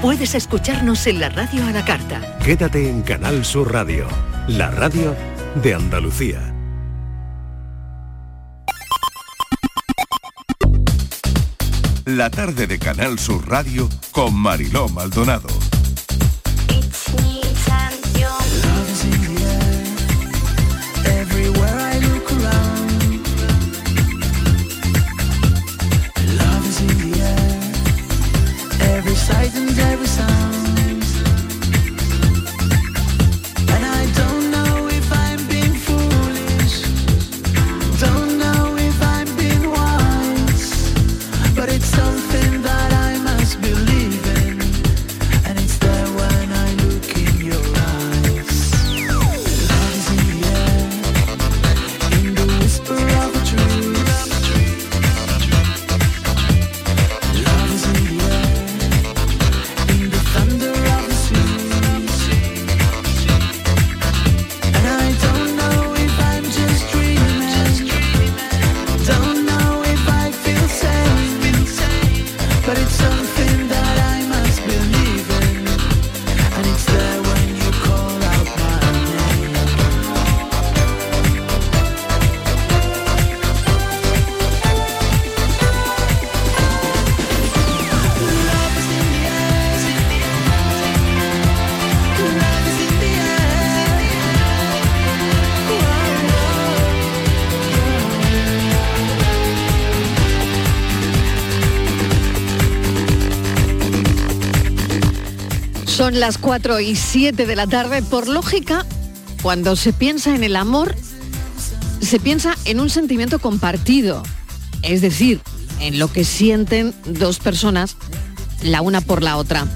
puedes escucharnos en la radio a la carta. Quédate en Canal Sur Radio, la radio de Andalucía. La tarde de Canal Sur Radio con Mariló Maldonado. Son las 4 y 7 de la tarde. Por lógica, cuando se piensa en el amor, se piensa en un sentimiento compartido. Es decir, en lo que sienten dos personas, la una por la otra.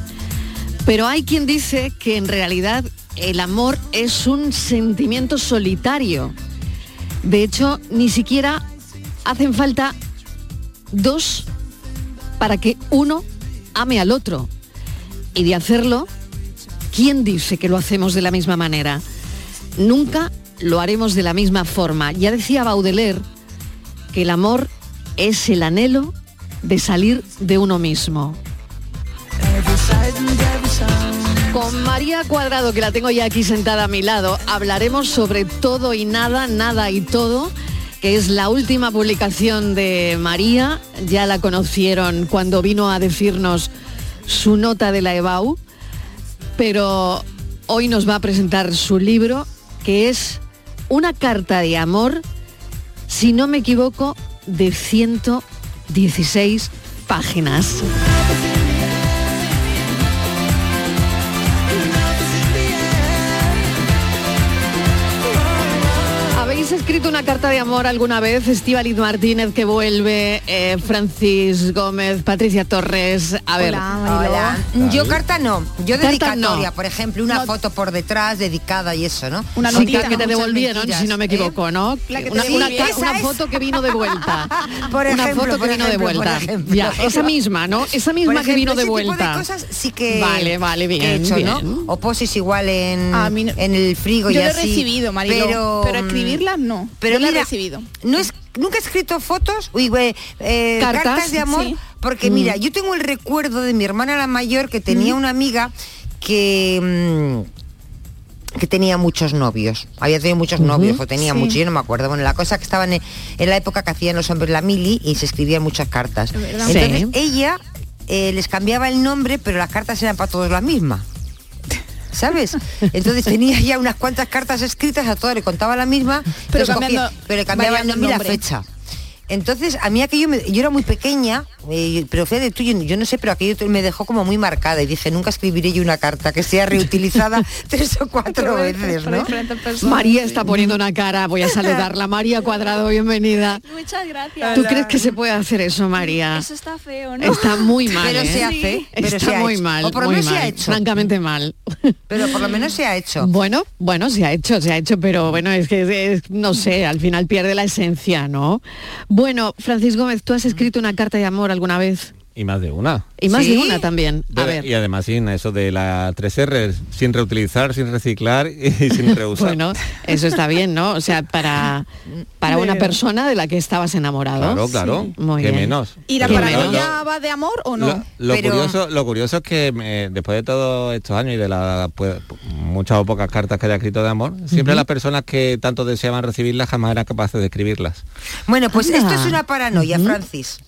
Pero hay quien dice que en realidad el amor es un sentimiento solitario. De hecho, ni siquiera hacen falta dos para que uno ame al otro. Y de hacerlo, ¿quién dice que lo hacemos de la misma manera? Nunca lo haremos de la misma forma. Ya decía Baudelaire que el amor es el anhelo de salir de uno mismo. Con María Cuadrado, que la tengo ya aquí sentada a mi lado, hablaremos sobre todo y nada, nada y todo, que es la última publicación de María. Ya la conocieron cuando vino a decirnos su nota de la EBAU, pero hoy nos va a presentar su libro, que es una carta de amor, si no me equivoco, de 116 páginas. Escrito una carta de amor alguna vez? Estíbaliz Martínez que vuelve, eh, Francis Gómez, Patricia Torres. A ver. Hola. Yo carta no, yo Carta dedicatoria, no. por ejemplo, una foto por detrás dedicada y eso, ¿no? Una Sí, notita que te devolvieron, mentiras, si no me ¿eh? equivoco, ¿no? La que te una, Sí, una una foto que vino de vuelta. Por una ejemplo, foto que vino de vuelta. Ya, esa misma, ¿no? Esa misma que vino de vuelta. tipo de cosas sí que Vale, vale, bien, he hecho, bien. ¿no? O poses igual en, no- el frigo Yo y lo he así. recibido, Mariló, pero, pero escribirlas no. Pero Yo lo he recibido. No es, nunca he escrito fotos, uy, eh, ¿Cartas? cartas, de amor, Sí. porque Mm. mira, yo tengo el recuerdo de mi hermana la mayor que tenía una amiga que mm, que tenía muchos novios, había tenido muchos novios, o tenía Sí. muchos, yo no me acuerdo. Bueno, la cosa que estaban en, en la época que hacían los hombres la mili y se escribían muchas cartas. Entonces Sí. ella eh, les cambiaba el nombre, pero las cartas eran para todos la misma. ¿Sabes? Entonces tenía ya unas cuantas cartas escritas, a todas le contaba la misma, Pero cambiando- pero le cambiaba el variando el nombre y la fecha. Entonces, a mí aquello, me- yo era muy pequeña, eh, pero fíjate tú, yo, yo no sé, pero aquello me dejó como muy marcada y dije, nunca escribiré yo una carta que sea reutilizada tres o cuatro veces, ¿no? María está poniendo una cara, voy a saludarla. María Cuadrado, bienvenida. Muchas gracias. ¿Tú crees que se puede hacer eso, María? Eso está feo, ¿no? Está muy mal. Pero ¿eh? se hace, pero Está se muy hecho. mal. O por lo menos se ha hecho. Francamente mal. Pero por lo menos se ha hecho. Bueno, bueno, se ha hecho, se ha hecho, pero bueno, es que es- no sé, al final pierde la esencia, ¿no? Bueno, Francis Gómez, ¿tú has escrito una carta de amor alguna vez? Y más de una. Y más ¿Sí? de una también. A De- ver. Y además sin eso de las tres R, sin reutilizar, sin reciclar y sin reusar. Bueno, eso está bien, ¿no? O sea, para, para una persona de la que estabas enamorado. claro, claro. Muy que bien. menos. ¿Y la paranoia va de amor o no? Lo, lo Pero- curioso, lo curioso es que me- después de todos estos años y de las pues, muchas o pocas cartas que haya escrito de amor, siempre las personas que tanto deseaban recibirlas jamás eran capaces de escribirlas. Bueno, pues Anda. esto es una paranoia, Francis.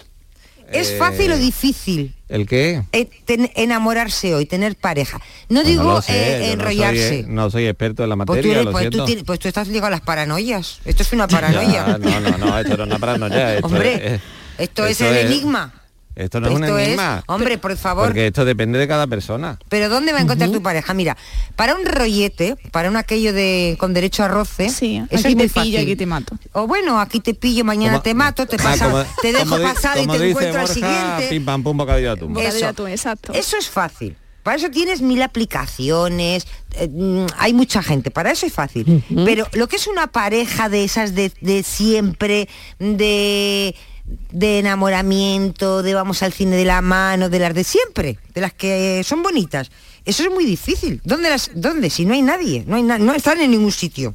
¿Es Eh, fácil o difícil ¿El qué? eh, ten- enamorarse hoy, tener pareja? No Pues digo sé, eh, yo no soy, enrollarse. eh, No soy, experto en la Pues tú, materia, eres- pues, tú siento. tienes- pues tú estás ligado a las paranoias. Esto es una paranoia. No, no, no, esto no es una paranoia. Esto Hombre, es- esto es el enigma. Esto no es un es- enigma. hombre, por favor. Porque esto depende de cada persona. Pero ¿dónde va a encontrar tu pareja? Mira, para un rollete, para un aquello de con derecho a roce, Sí, eso aquí es te muy pillo, fácil. aquí te mato. O bueno, aquí te pillo, mañana Como- te mato, te Ah, pasa, como- te dejo como pasar y te encuentro al siguiente. Pim pam pum bocadillo de de Eso. atún, exacto. Eso es fácil. Para eso tienes mil aplicaciones, eh, mm, hay mucha gente, para eso es fácil. Pero lo que es una pareja de esas de, de siempre, de, de enamoramiento, de vamos al cine de la mano, de las de siempre, de las que son bonitas, eso es muy difícil. ¿Dónde las, dónde? Si no hay nadie, no hay no están en ningún sitio.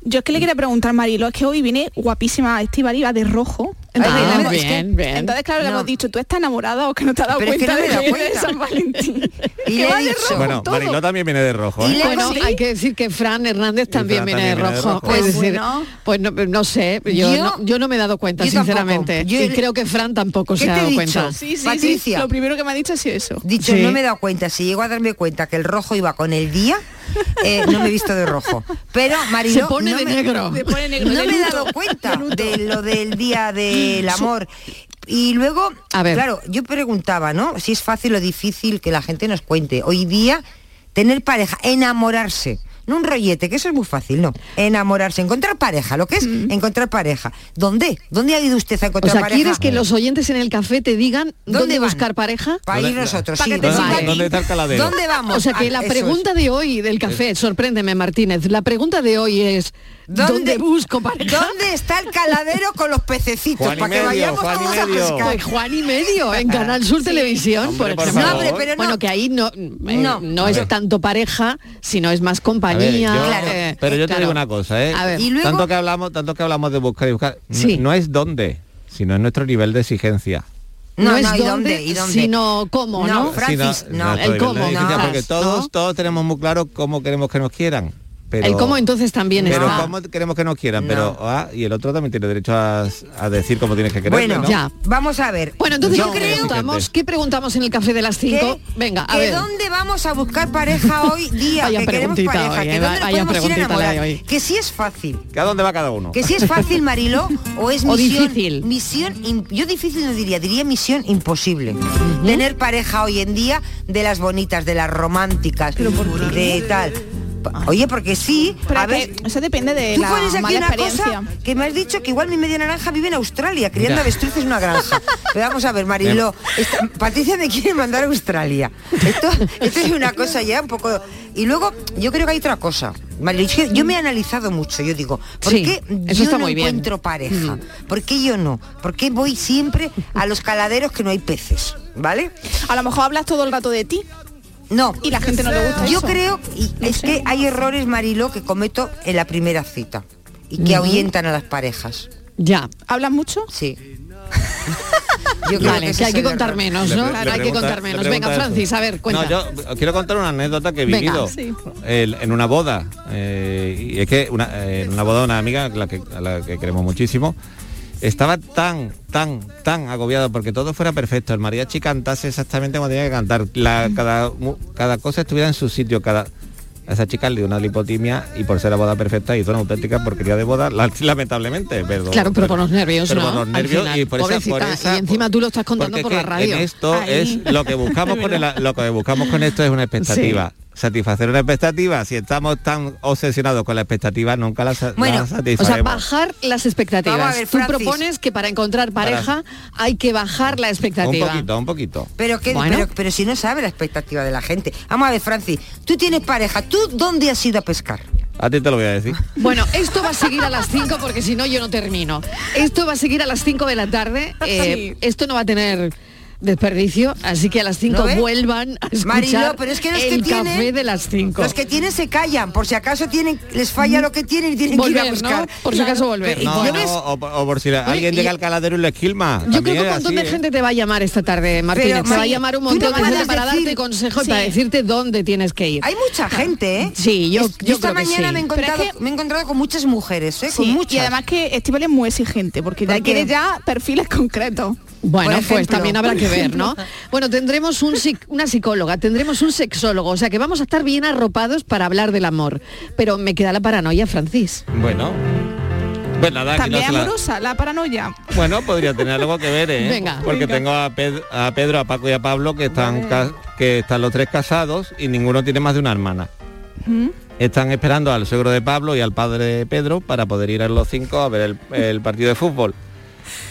Yo es que le quería preguntar, Marilo, es que hoy viene guapísima Estivali, va de rojo. Entonces, Ah, es que- bien, bien. entonces, claro, le No. hemos dicho, ¿tú estás enamorada o que no te has dado Pero es que cuenta no de que viene cuenta. San Valentín? Y Que le he va de dicho- rojo Bueno, todo. Mariló también viene de rojo. Y ¿eh? le- Bueno, ¿Sí? hay que decir que Fran Hernández también Fran viene de viene de rojo. Es Pues decir, bueno. pues no, no sé, yo, Yo- no, yo no me he dado cuenta, sinceramente. Yo- y creo que Fran tampoco ¿Qué se ha dado cuenta. Sí, sí, Patricia. Lo primero que me ha dicho ha sido eso. Dicho, no me he dado cuenta, si llego a darme cuenta que el rojo iba con el día, eh, no me he visto de rojo. Pero Mariló, Se pone no de me- negro. Se pone negro No de me he dado cuenta de de lo del día del amor. Y luego, A ver. claro, yo preguntaba, ¿no? Si es fácil o difícil que la gente nos cuente. Hoy día, tener pareja, enamorarse. No un rollete, que eso es muy fácil, no. Enamorarse, encontrar pareja, lo que es encontrar pareja. ¿Dónde? ¿Dónde ha ido usted a O encontrar sea, pareja? ¿quieres que los oyentes en el café te digan ¿Dónde buscar pareja? Para ir ¿Dónde- nosotros, sí. que te ¿Dónde, sigan. dónde está el caladero? ¿Dónde vamos? O sea que Ah, la es. pregunta de hoy del café, sorpréndeme Martínez, la pregunta de hoy es ¿dónde, busco pareja? ¿Dónde está el caladero con los pececitos? Juan y para que medio, vayamos Juan todos a pescar. Pues Juan y medio en Canal Sur Televisión, Hombre, por ejemplo. favor. No, hombre, pero no. Bueno, que ahí no, eh, No. no, es ver. tanto pareja, sino es más A ver, compañía. yo- Claro. eh, pero yo te claro. digo una cosa, ¿eh? A ver. Y luego- tanto que hablamos, tanto que hablamos de buscar y buscar, Sí. no es dónde, sino es nuestro nivel de exigencia. No, No, es no, ¿y dónde, dónde? ¿Y dónde? sino cómo, ¿no? No, Francis, Sino no. nuestro El cómo, porque todos, ¿no? todos tenemos muy claro cómo queremos que nos quieran. Pero, el cómo entonces también pero está. cómo queremos que nos quieran, No. pero ah, y el otro también tiene derecho a, a decir cómo tienes que quererle, Bueno, ¿no? Ya. vamos a ver. Bueno, entonces Yo ¿qué creo- preguntamos? ¿Qué preguntamos en el café de las 5? ¿Qué- Venga, a que ver. ¿Dónde vamos a buscar pareja hoy día? Vaya que queremos pareja, hoy, que eh, dónde nos vaya podemos ir a enamorar. hoy. Que si es fácil. ¿Que a dónde va cada uno? Que si es fácil, Marilo, o es O misión, difícil. misión, yo difícil no diría, diría misión imposible. Tener pareja hoy en día de las bonitas, de las románticas, de tal. Oye, porque sí, Pero a ver, eso depende de Tú la pones aquí mala una experiencia. cosa que me has dicho que igual mi media naranja vive en Australia, criando Mira. avestruces en una granja. Pero vamos a ver, Mariló, esta- Patricia me quiere mandar a Australia. Esto, esto es una cosa ya un poco... Y luego, yo creo que hay otra cosa. Yo me he analizado mucho, yo digo, ¿por Sí, qué eso yo está no muy bien. Mm. encuentro pareja? ¿Por qué yo no? ¿Por qué voy siempre a los caladeros que no hay peces? ¿Vale? A lo mejor hablas todo el rato de ti No. y la gente no le gusta Yo eso. creo, y No es sé. que hay errores, Mariló, que cometo en la primera cita y que ahuyentan a las parejas. Ya. ¿Hablas mucho? Sí. Yo creo Vale, ese que hay que contar error. menos, Le ¿no? le hay que contar menos. Venga, eso. Francis, a ver, cuenta. No, yo quiero contar una anécdota que he Venga. vivido Sí. El- en una boda. eh, y es que una, eh, en una boda de una amiga a la, que, a la que queremos muchísimo. Estaba tan, tan, tan agobiado porque todo fuera perfecto. El mariachi cantase exactamente como tenía que cantar. La, cada, cada cosa estuviera en su sitio. Cada, a esa chica le dio una lipotimia y por ser la boda perfecta hizo una auténtica porquería de boda, la- lamentablemente. Pero, Claro, pero por los nervios, pero ¿no? por los nervios final, y por esa, por esa- y encima tú lo estás contando por la radio. En esto Ahí. es lo que buscamos con el- lo que buscamos con esto es una expectativa. Satisfacer una expectativa. Si estamos tan obsesionados con la expectativa, nunca la, Bueno, la O sea, bajar las expectativas. Vamos a ver, Tú propones que para encontrar pareja hay que bajar la un expectativa. poquito, un poquito. Pero, que, Bueno. pero, pero si no sabe la expectativa de la gente. Vamos a ver, Francis, tú tienes pareja, ¿tú dónde has ido a pescar? A ti te lo voy a decir. Bueno, esto va a seguir a las 5 porque si no yo no termino. Esto va a seguir a las 5 de la tarde. Eh, Esto no va a tener desperdicio, así que a las 5 ¿No ves? vuelvan a escuchar Marilo, pero es que los el que café tienen, de las 5. Los que tienen se callan, por si acaso tienen, les falla lo que tienen y tienen que ir a buscar. Por si acaso volver. No, ¿Yo no, ves? o, o por si alguien llega al caladero y lo esquilma. Yo creo que un montón así, de ¿eh? gente te va a llamar esta tarde, Martínez. te va a llamar un montón de gente para decir- darte consejos y Sí. para decirte dónde tienes que ir. Hay mucha gente, ¿eh? Sí, yo, Es- yo esta creo que mañana sí. me, he Pero es encontrado, que- me he encontrado con muchas mujeres, ¿eh? Sí, con muchas. y además que Estíbal es muy exigente, porque ya ¿Por qué? quiere ya perfiles concretos. Bueno, pues también habrá que ver, ¿no? Bueno, tendremos un una psicóloga, tendremos un sexólogo, o sea que vamos a estar bien arropados para hablar del amor. Pero me queda la paranoia, Francis. Bueno. Pues nada, También no se la- amorosa, la paranoia. Bueno, podría tener algo que ver, ¿eh? Venga. Porque Venga. tengo a, Ped- a Pedro, a Paco y a Pablo que están, que están los tres casados y ninguno tiene más de una hermana. ¿Mm? Están esperando al suegro de Pablo y al padre de Pedro para poder ir a los cinco a ver el, el partido de fútbol.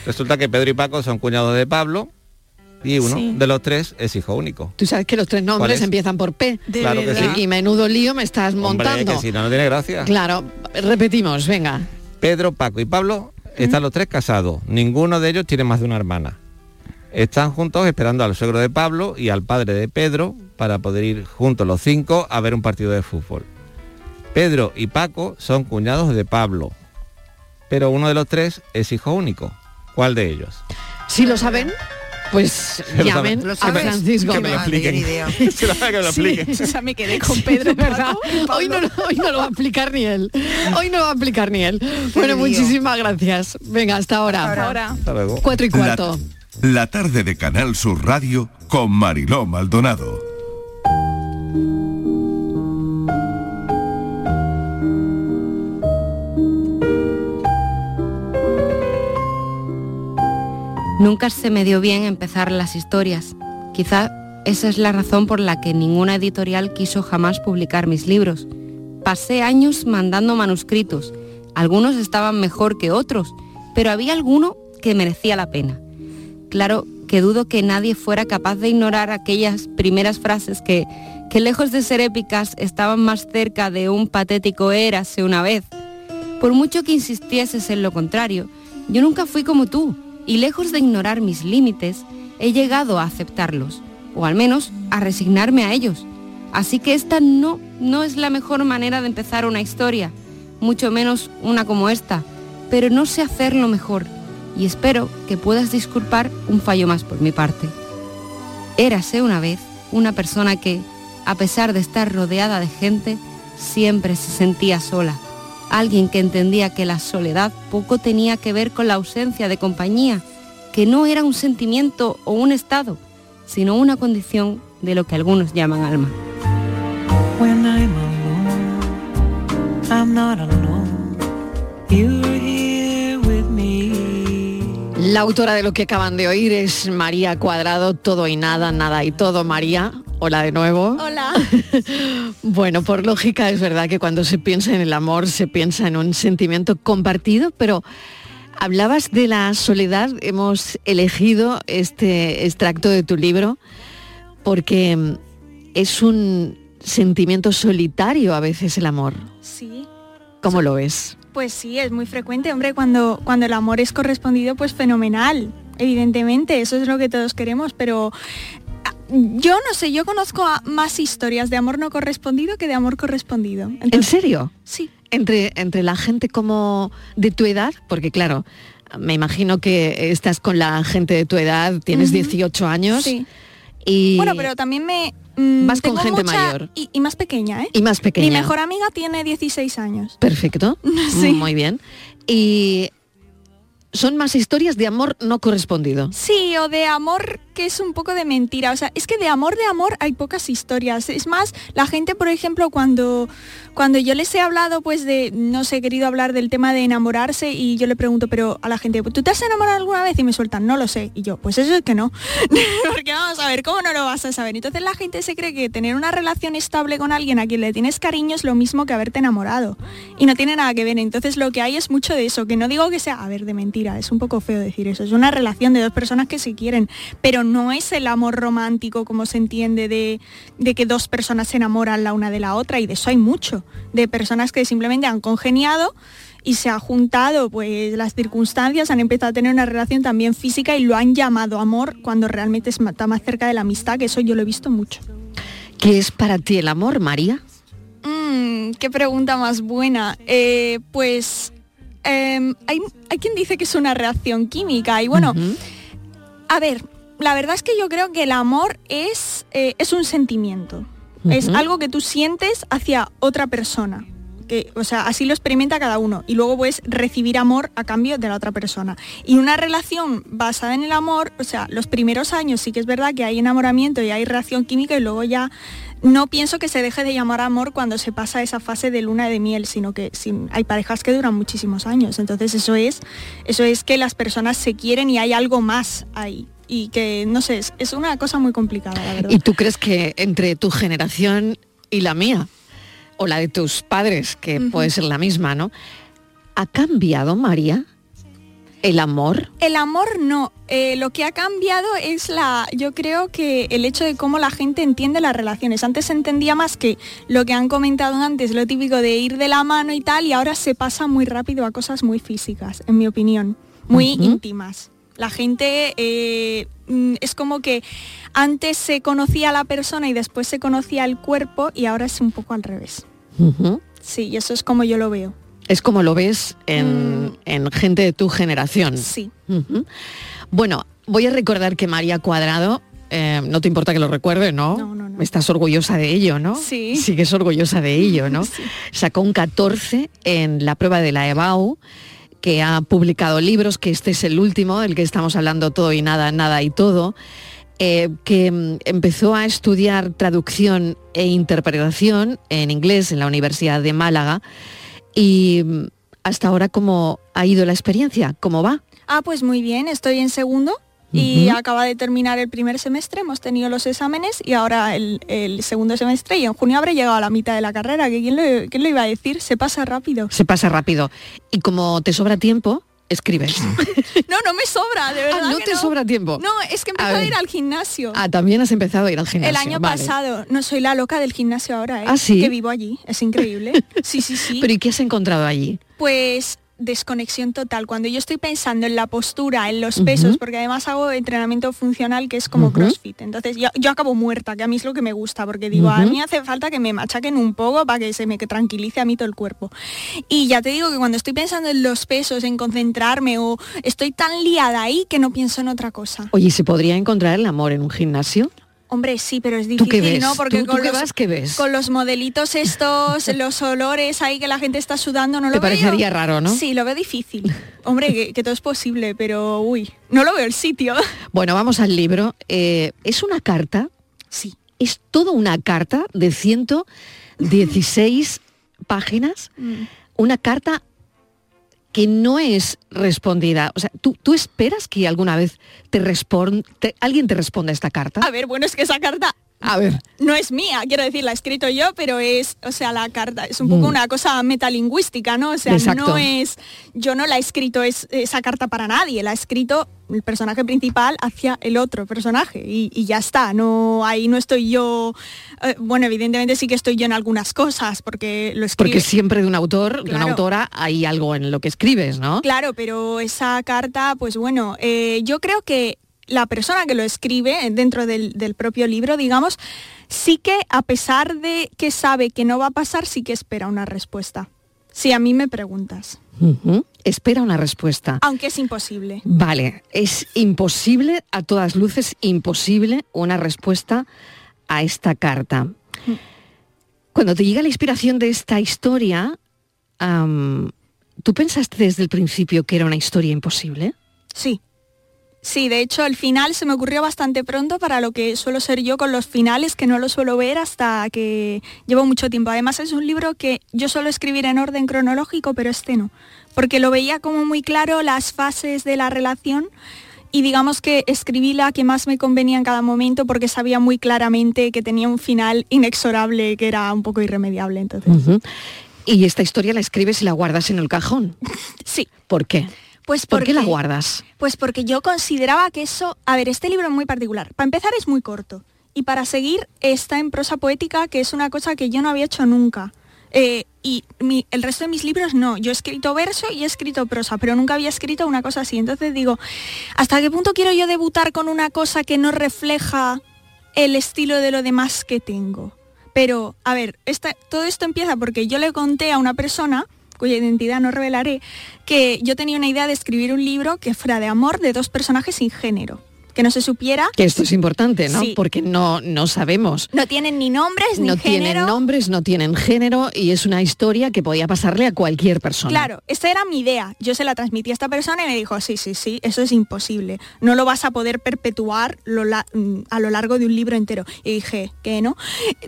Resulta que Pedro y Paco son cuñados de Pablo y uno Sí. de los tres es hijo único. Tú sabes que los tres ¿Cuál nombres es? empiezan por P. De Claro que sí. Y menudo lío me estás Hombre, montando. que si no, no tiene gracia. Claro, repetimos, venga. Pedro, Paco y Pablo están los tres casados. Ninguno de ellos tiene más de una hermana. Están juntos esperando al suegro de Pablo y al padre de Pedro para poder ir juntos los cinco a ver un partido de fútbol. Pedro y Paco son cuñados de Pablo, pero uno de los tres es hijo único. ¿Cuál de ellos? Si lo saben, pues lo llamen saben. ¿Lo a sabes? Francis Que me Gómez. lo expliquen. Se lo que me lo explique. O sea, me quedé con Pedro, verdad, hoy no, lo- hoy no lo va a explicar ni él. Hoy no lo va a explicar ni él. Bueno, muchísimas gracias. Venga, hasta ahora. Hasta Ahora. Hasta luego. Cuatro y La, cuarto. la tarde de Canal Sur Radio con Mariló Maldonado. Nunca se me dio bien empezar las historias. Quizá esa es la razón por la que ninguna editorial quiso jamás publicar mis libros. Pasé años mandando manuscritos. Algunos estaban mejor que otros, pero había alguno que merecía la pena. Claro que dudo que nadie fuera capaz de ignorar aquellas primeras frases que, que lejos de ser épicas estaban más cerca de un patético érase una vez. Por mucho que insistieses en lo contrario, yo nunca fui como tú y lejos de ignorar mis límites, he llegado a aceptarlos, o al menos a resignarme a ellos. Así que esta no, no es la mejor manera de empezar una historia, mucho menos una como esta, pero no sé hacerlo mejor y espero que puedas disculpar un fallo más por mi parte. Érase una vez una persona que, a pesar de estar rodeada de gente, siempre se sentía sola. Alguien que entendía que la soledad poco tenía que ver con la ausencia de compañía, que no era un sentimiento o un estado, sino una condición de lo que algunos llaman alma. La autora de lo que acaban de oír es María Cuadrado, todo y nada, nada y todo. María, hola de nuevo. Hola. Bueno, por lógica es verdad que cuando se piensa en el amor se piensa en un sentimiento compartido, pero hablabas de la soledad, hemos elegido este extracto de tu libro porque mm, es un sentimiento solitario a veces el amor. Sí, ¿Cómo lo ves? pues sí, es muy frecuente, hombre, cuando, cuando el amor es correspondido, pues fenomenal, evidentemente, eso es lo que todos queremos, pero yo no sé, yo conozco a más historias de amor no correspondido que de amor correspondido. ¿En serio? Sí. Entre, entre la gente como de tu edad, porque claro, me imagino que estás con la gente de tu edad, tienes Ujú. 18 años Sí. y, Bueno, pero también me... mm, Vas con gente mayor. Y, y más pequeña, ¿eh? y más pequeña. Mi mejor amiga tiene 16 años. Perfecto. Sí. Muy bien. Y son más historias de amor no correspondido. Sí, o de amor que es un poco de mentira. O sea, es que de amor de amor hay pocas historias. Es más, la gente, por ejemplo, cuando, cuando yo les he hablado, pues de, no sé, he querido hablar del tema de enamorarse y yo le pregunto, pero a la gente, ¿tú te has enamorado alguna vez? Y me sueltan, no lo sé. Y yo, pues eso es que no. Porque vamos a ver, ¿cómo no lo vas a saber? Entonces la gente se cree que tener una relación estable con alguien a quien le tienes cariño es lo mismo que haberte enamorado. Y no tiene nada que ver. Entonces lo que hay es mucho de eso, que no digo que sea, a ver, de mentira, es un poco feo decir eso. Es una relación de dos personas que se quieren, pero no es el amor romántico como se entiende de, de que dos personas se enamoran la una de la otra y de eso hay mucho. De personas que simplemente han congeniado y se ha juntado pues las circunstancias, han empezado a tener una relación también física y lo han llamado amor cuando realmente es- está más cerca de la amistad, que eso yo lo he visto mucho. ¿Qué es para ti el amor, María? Mm, qué pregunta más buena. Eh, pues em, hay, hay quien dice que es una reacción química y bueno, a ver, la verdad es que yo creo que el amor es, eh, es un sentimiento. Es algo que tú sientes hacia otra persona. Que, o sea, así lo experimenta cada uno. Y luego puedes recibir amor a cambio de la otra persona. Y una relación basada en el amor, o sea, los primeros años sí que es verdad que hay enamoramiento y hay reacción química y luego ya no pienso que se deje de llamar amor cuando se pasa esa fase de luna de miel, sino que sin- hay parejas que duran muchísimos años. Entonces eso es, eso es que las personas se quieren y hay algo más ahí. Y que, no sé, es, es una cosa muy complicada, la verdad. ¿Y tú crees que entre tu generación y la mía, o la de tus padres, que puede ser la misma, ¿no? ¿Ha cambiado, María, el amor? El amor no. Eh, lo que ha cambiado es la, yo creo que el hecho de cómo la gente entiende las relaciones. Antes se entendía más que lo que han comentado antes, lo típico de ir de la mano y tal, y ahora se pasa muy rápido a cosas muy físicas, en mi opinión, muy íntimas. La gente eh, mm, es como que antes se conocía a la persona y después se conocía el cuerpo y ahora es un poco al revés. Sí, y eso es como yo lo veo. Es como lo ves en, en gente de tu generación. Mm. Sí. Bueno, voy a recordar que María Cuadrado, eh, no te importa que lo recuerde, ¿no? No, no, no. Estás orgullosa de ello, ¿no? Sí. Sigues orgullosa de ello, ¿no? Sacó un 14 en la prueba de la EBAU, que ha publicado libros, que este es el último, del que estamos hablando todo y nada, nada y todo. eh, que mm, empezó a estudiar traducción e interpretación en inglés en la Universidad de Málaga y mm, hasta ahora cómo ha ido la experiencia, cómo va. Ah, pues muy bien, estoy en segundo y acaba de terminar el primer semestre, hemos tenido los exámenes y ahora el, el segundo semestre y en junio habré llegado a la mitad de la carrera, que quién lo, quién lo iba a decir, se pasa rápido. Se pasa rápido. Y como te sobra tiempo, escribes. No, no me sobra, de verdad. Ah, no que te sobra tiempo. No, es que A empecé a, ver. ir al gimnasio. Ah, también has empezado a ir al gimnasio. el año vale. pasado, no soy la loca del gimnasio ahora, ¿eh? ¿Ah, sí? que vivo allí, es increíble. Sí, sí, sí. Pero ¿y qué has encontrado allí? Pues desconexión total. Cuando yo estoy pensando en la postura, en los pesos, porque además hago entrenamiento funcional que es como. CrossFit. Entonces yo, yo acabo muerta, que a mí es lo que me gusta, porque digo, a mí hace falta que me machaquen un poco para que se me tranquilice a mí todo el cuerpo. Y ya te digo que cuando estoy pensando en los pesos, en concentrarme o estoy tan liada ahí que no pienso en otra cosa. Oye, ¿y ¿se podría encontrar el amor en un gimnasio? Hombre, sí, pero es ¿Tú qué difícil, ves? ¿no? Porque ¿Tú- tú con, qué los, vas? ¿Qué ves? con los modelitos estos, los olores ahí que la gente está sudando, no Te lo veo. parecería raro, ¿no? Sí, lo veo difícil. Hombre, que, que todo es posible, pero uy, no lo veo el sitio. Bueno, vamos al libro. Eh, ¿Es una carta? Sí. Es toda una carta de 116 páginas. Mm. Una carta que no es respondida. O sea, ¿tú, tú esperas que alguna vez te responde, alguien te responda esta carta? A ver, bueno, es que esa carta A ver. no es mía, quiero decir, la he escrito yo, pero es, o sea, la carta es un poco Mm. una cosa metalingüística, ¿no? O sea, Exacto. no es, yo no la he escrito es, esa carta para nadie, la ha escrito el personaje principal hacia el otro personaje y, y ya está, no, ahí no estoy yo, eh, bueno, evidentemente sí que estoy yo en algunas cosas, porque lo escribe. Porque siempre de un autor, de una autora, hay algo en lo que escribes, ¿no? Claro, pero esa carta, pues bueno, eh, yo creo que la persona que lo escribe eh, dentro del, del propio libro, digamos, sí que a pesar de que sabe que no va a pasar, sí que espera una respuesta. Si a mí me preguntas. Espera una respuesta. aunque es imposible. Vale, es imposible, a todas luces, imposible una respuesta a esta carta. Cuando te llega la inspiración de esta historia, ¿tú pensaste desde el principio que era una historia imposible? Sí. Sí, de hecho el final se me ocurrió bastante pronto para lo que suelo ser yo con los finales, que no lo suelo ver hasta que llevo mucho tiempo. Además es un libro que yo suelo escribir en orden cronológico, pero este no, porque lo veía como muy claro las fases de la relación y digamos que escribí la que más me convenía en cada momento porque sabía muy claramente que tenía un final inexorable, que era un poco irremediable. Entonces. Y esta historia la escribes y la guardas en el cajón. sí. ¿Por qué? Pues ¿Por qué la porque- guardas? Pues porque yo consideraba que eso, a ver, este libro es muy particular. Para empezar es muy corto y para seguir está en prosa poética, que es una cosa que yo no había hecho nunca. Eh, y mi- el resto de mis libros no. Yo he escrito verso y he escrito prosa, pero nunca había escrito una cosa así. Entonces digo, ¿hasta qué punto quiero yo debutar con una cosa que no refleja el estilo de lo demás que tengo? Pero, a ver, esta- todo esto empieza porque yo le conté a una persona cuya identidad no revelaré, que yo tenía una idea de escribir un libro que fuera de amor de dos personajes sin género, que no se supiera, Que esto es importante, ¿no? Sí. Porque no, no sabemos. no tienen ni nombres ni No género. tienen nombres, no tienen género y es una historia que podía pasarle a cualquier persona. Claro, esta era mi idea. Yo se la transmití a esta persona y me dijo, sí, sí, sí, eso es imposible. No lo vas a poder perpetuar lo la- mm, a lo largo de un libro entero. Y dije, que no.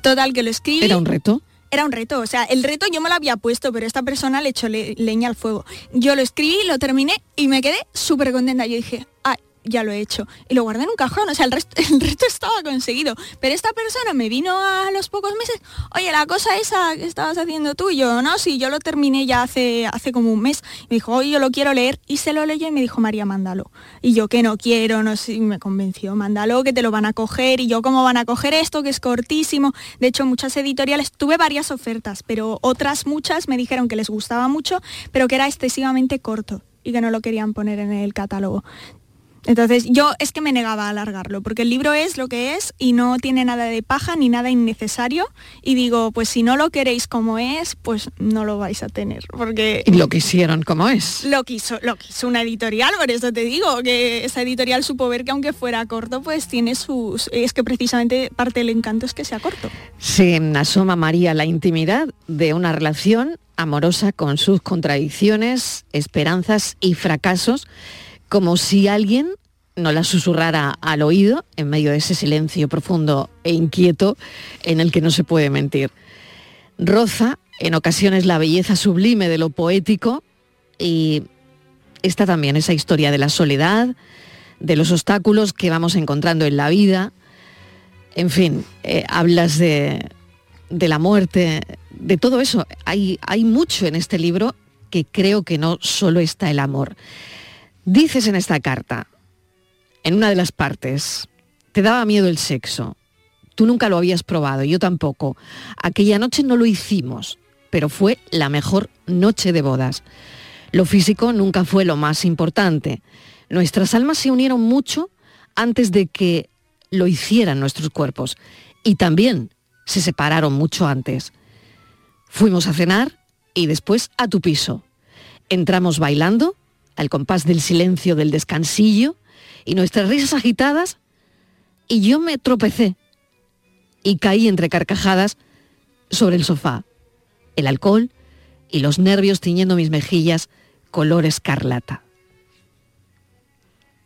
Total, que lo escribí. Era un reto. Era un reto, o sea, el reto yo me lo había puesto, pero esta persona le echó le- leña al fuego. Yo lo escribí, lo terminé y me quedé súper contenta. Yo dije, ay, ya lo he hecho. Y lo guardé en un cajón, o sea, el, resto, el reto estaba conseguido. Pero esta persona me vino a los pocos meses, oye, la cosa esa que estabas haciendo tú, Y yo, no, sí, yo lo terminé ya hace, hace como un mes. Me dijo, oye, yo lo quiero leer. Y se lo leyó y me dijo, María, mándalo. Y yo, que no quiero, no sé, me convenció, mándalo, que te lo van a coger. Y yo, ¿cómo van a coger esto? Que es cortísimo. De hecho, muchas editoriales, tuve varias ofertas, pero otras muchas me dijeron que les gustaba mucho, pero que era excesivamente corto y que no lo querían poner en el catálogo. Entonces yo es que me negaba a alargarlo, porque el libro es lo que es y no tiene nada de paja ni nada innecesario. Y digo, pues si no lo queréis como es, pues no lo vais a tener, porque Y lo quisieron como es. lo quiso, lo quiso una editorial, por eso te digo, que esa editorial supo ver que aunque fuera corto, pues tiene sus... Es que precisamente parte del encanto es que sea corto. Se asoma María la intimidad de una relación amorosa con sus contradicciones, esperanzas y fracasos, como si alguien no la susurrara al oído en medio de ese silencio profundo e inquieto en el que no se puede mentir. Roza en ocasiones la belleza sublime de lo poético y está también esa historia de la soledad, de los obstáculos que vamos encontrando en la vida. En fin, eh, hablas de, de la muerte, de todo eso. Hay, hay mucho en este libro que creo que no solo está el amor. Dices en esta carta, en una de las partes, te daba miedo el sexo. Tú nunca lo habías probado, yo tampoco. Aquella noche no lo hicimos, pero fue la mejor noche de bodas. Lo físico nunca fue lo más importante. Nuestras almas se unieron mucho antes de que lo hicieran nuestros cuerpos y también se separaron mucho antes. Fuimos a cenar y después a tu piso. Entramos bailando al compás del silencio del descansillo y nuestras risas agitadas y yo me tropecé y caí entre carcajadas sobre el sofá. El alcohol y los nervios tiñendo mis mejillas color escarlata.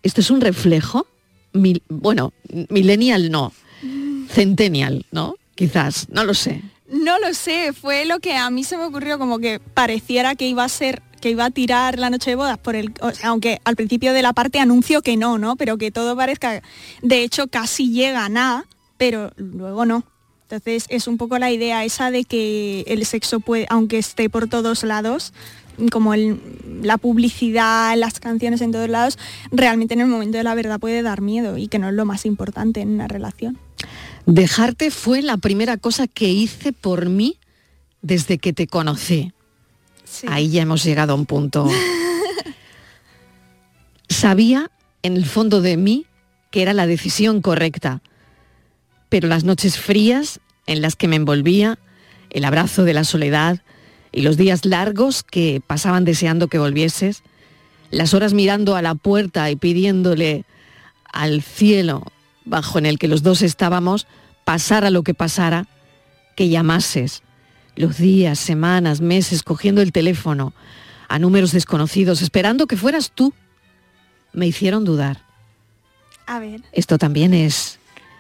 Esto es un reflejo, mil- bueno, millennial no, centennial, ¿no? Quizás, no lo sé. No lo sé, fue lo que a mí se me ocurrió como que pareciera que iba a ser que iba a tirar la noche de bodas por el aunque al principio de la parte anuncio que no, ¿no? Pero que todo parezca de hecho casi llega a nada, pero luego no. Entonces es un poco la idea esa de que el sexo puede, aunque esté por todos lados, como el- la publicidad, las canciones en todos lados, realmente en el momento de la verdad puede dar miedo y que no es lo más importante en una relación. Dejarte fue la primera cosa que hice por mí desde que te conocí. Ahí ya hemos llegado a un punto. Sabía en el fondo de mí que era la decisión correcta, pero las noches frías en las que me envolvía, el abrazo de la soledad y los días largos que pasaban deseando que volvieses, las horas mirando a la puerta y pidiéndole al cielo bajo en el que los dos estábamos, pasara lo que pasara, que llamases. Los días, semanas, meses, cogiendo el teléfono a números desconocidos, esperando que fueras tú, me hicieron dudar. A ver. Esto también es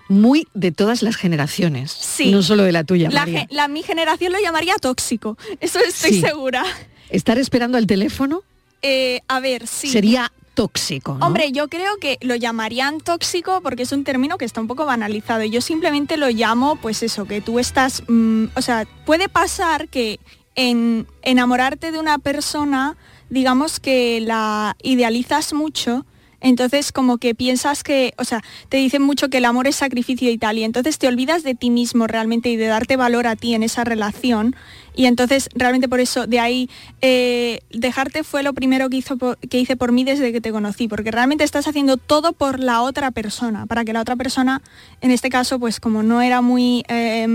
muy de todas las generaciones, Sí. no solo de la tuya, La, María. ge- la- mi generación lo llamaría tóxico, eso estoy Sí. segura. Estar esperando al teléfono Eh, a ver, sí. sería tóxico. Hombre, yo creo que lo llamarían tóxico porque es un término que está un poco banalizado. Yo simplemente lo llamo, pues eso, que tú estás, mm, o sea, puede pasar que en enamorarte de una persona, digamos que la idealizas mucho, Entonces como que piensas que, o sea, te dicen mucho que el amor es sacrificio y tal, y entonces te olvidas de ti mismo realmente y de darte valor a ti en esa relación. Y entonces realmente por eso de ahí eh, dejarte fue lo primero que, hizo que hice por mí desde que te conocí, porque realmente estás haciendo todo por la otra persona, para que la otra persona, en este caso, pues como no era muy eh,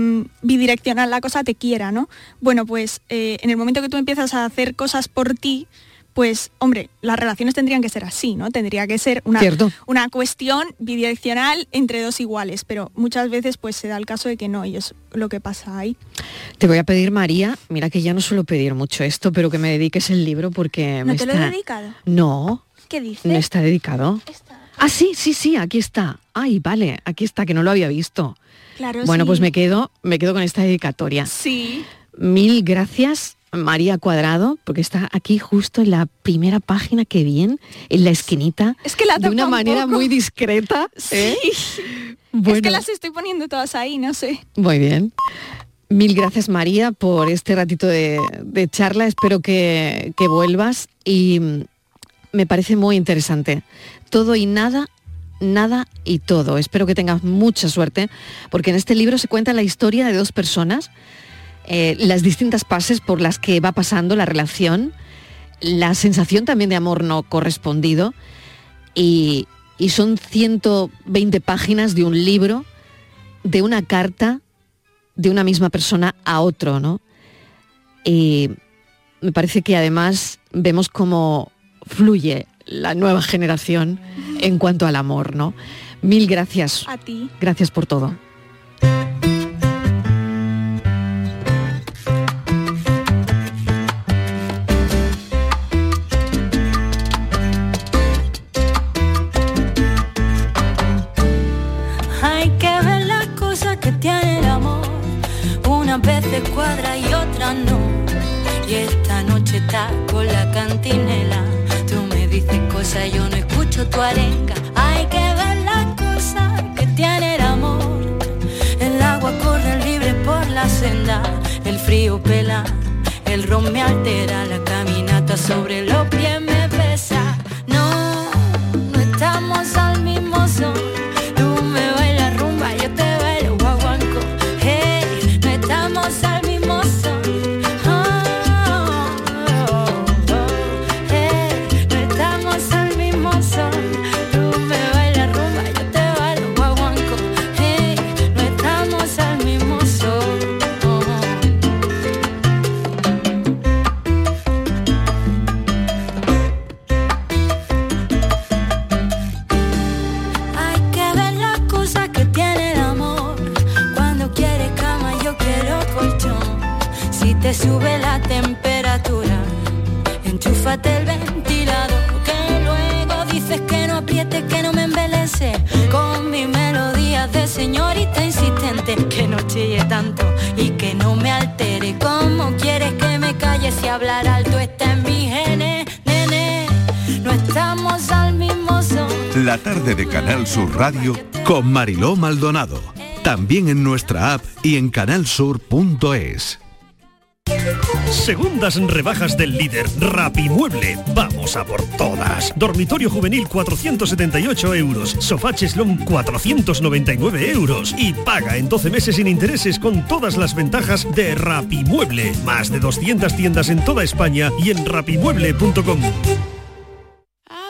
bidireccional la cosa, te quiera, ¿no? Bueno, pues eh, en el momento que tú empiezas a hacer cosas por ti, pues hombre, las relaciones tendrían que ser así, ¿no? Tendría que ser una, Cierto. una cuestión bidireccional entre dos iguales, pero muchas veces pues se da el caso de que no, y es lo que pasa ahí. Te voy a pedir, María, mira que ya no suelo pedir mucho esto, pero que me dediques el libro porque ¿No me te lo he dedicado? No, ¿Qué dices? no está dedicado. Ah, sí, sí, sí, aquí está. Ay, vale, aquí está, que no lo había visto. Claro, bueno, sí. pues me quedo, me quedo con esta dedicatoria. Sí. Mil gracias, María Cuadrado, porque está aquí justo en la primera página, que bien, en la esquinita, Es que la de una un manera poco. muy discreta. ¿eh? Es Bueno. que las estoy poniendo todas ahí, no sé. Muy bien. Mil gracias María por este ratito de, de charla. Espero que, que vuelvas y me parece muy interesante. Todo y nada, nada y todo. Espero que tengas mucha suerte porque en este libro se cuenta la historia de dos personas, eh, las distintas fases por las que va pasando la relación, la sensación también de amor no correspondido y, y son 120 páginas de un libro, de una carta de una misma persona a otro, ¿no? Y me parece que además vemos cómo fluye la nueva generación en cuanto al amor, ¿no? Mil gracias. A ti. Gracias por todo. Me altera. La caminata sobre los si hablar alto está en nene. No estamos al mismo. La tarde de Canal Sur Radio Con Mariló Maldonado. También en nuestra app y en canalsur.es. Segundas rebajas del líder Rapimueble. Vamos a por todas. Dormitorio juvenil 478 euros. Sofá cheslón 499 euros. Y paga en 12 meses sin intereses con todas las ventajas de Rapimueble. Más de 200 tiendas en toda España y en rapimueble.com.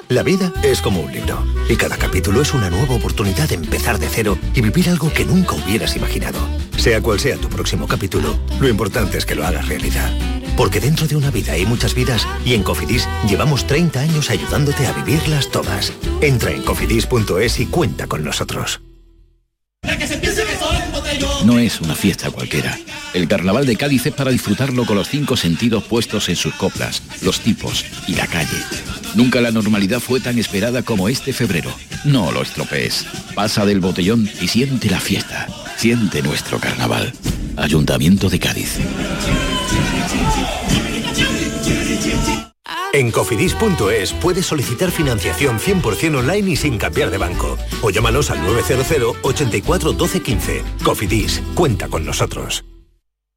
La vida es como un libro y cada capítulo es una nueva oportunidad de empezar de cero y vivir algo que nunca hubieras imaginado. Sea cual sea tu próximo capítulo, lo importante es que lo hagas realidad. Porque dentro de una vida hay muchas vidas y en Cofidis llevamos 30 años ayudándote a vivirlas todas. Entra en cofidis.es y cuenta con nosotros. No es una fiesta cualquiera. El carnaval de Cádiz es para disfrutarlo con los cinco sentidos puestos en sus coplas, los tipos y la calle. Nunca la normalidad fue tan esperada como este febrero. No lo estropees. Pasa del botellón y siente la fiesta. Siente nuestro carnaval. Ayuntamiento de Cádiz. En cofidis.es puedes solicitar financiación 100% online y sin cambiar de banco. O llámanos al 900 84 12 15. Cofidis, cuenta con nosotros.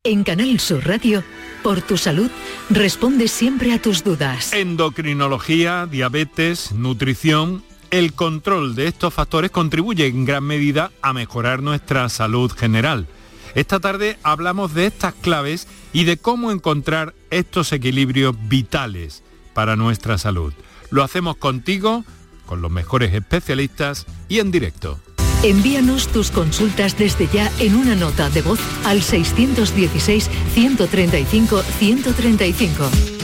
En Canal Sur Radio, por tu salud, responde siempre a tus dudas. Endocrinología, diabetes, nutrición. El control de estos factores contribuye en gran medida a mejorar nuestra salud general. Esta tarde hablamos de estas claves y de cómo encontrar estos equilibrios vitales para nuestra salud. Lo hacemos contigo, con los mejores especialistas y en directo. Envíanos tus consultas desde ya en una nota de voz al 616-135-135.